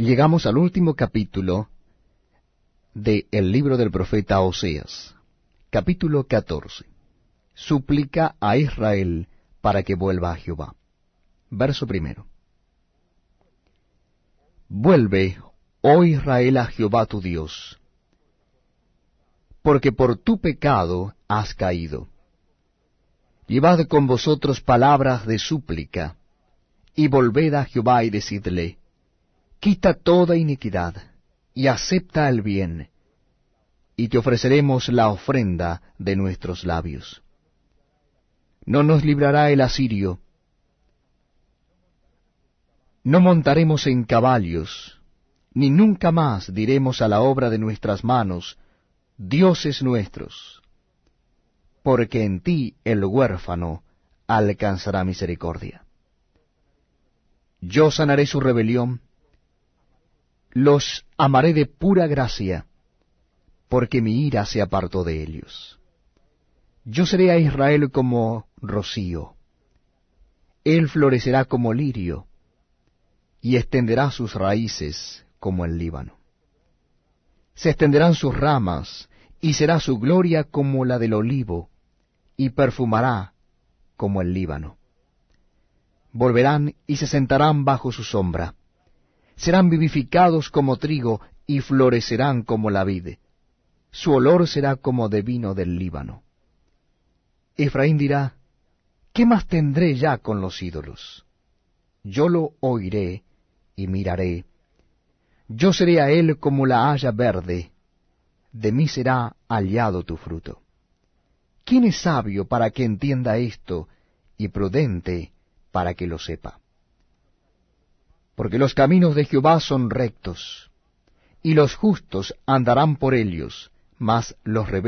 Llegamos al último capítulo del el libro del profeta Oseas, capítulo 14. Súplica a Israel para que vuelva a Jehová. Verso primero. Vuelve, oh Israel, a Jehová tu Dios, porque por tu pecado has caído. Llevad con vosotros palabras de súplica, y volved a Jehová y decidle, quita toda iniquidad, y acepta el bien, y te ofreceremos la ofrenda de nuestros labios. No nos librará el asirio, no montaremos en caballos, ni nunca más diremos a la obra de nuestras manos, dioses nuestros, porque en ti el huérfano alcanzará misericordia. Yo sanaré su rebelión, los amaré de pura gracia, porque mi ira se apartó de ellos. Yo seré a Israel como rocío, él florecerá como lirio, y extenderá sus raíces como el Líbano. Se extenderán sus ramas, y será su gloria como la del olivo, y perfumará como el Líbano. Volverán y se sentarán bajo su sombra. Serán vivificados como trigo, y florecerán como la vid. Su olor será como de vino del Líbano. Efraín dirá, ¿qué más tendré ya con los ídolos? Yo lo oiré y miraré. Yo seré a él como la haya verde, de mí será hallado tu fruto. ¿Quién es sabio para que entienda esto, y prudente para que lo sepa? Porque los caminos de Jehová son rectos, y los justos andarán por ellos, mas los rebeldes